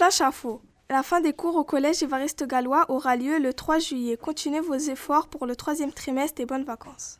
Flash Info. La fin des cours au collège Évariste Gallois aura lieu le 3 juillet. Continuez vos efforts pour le troisième trimestre et bonnes vacances.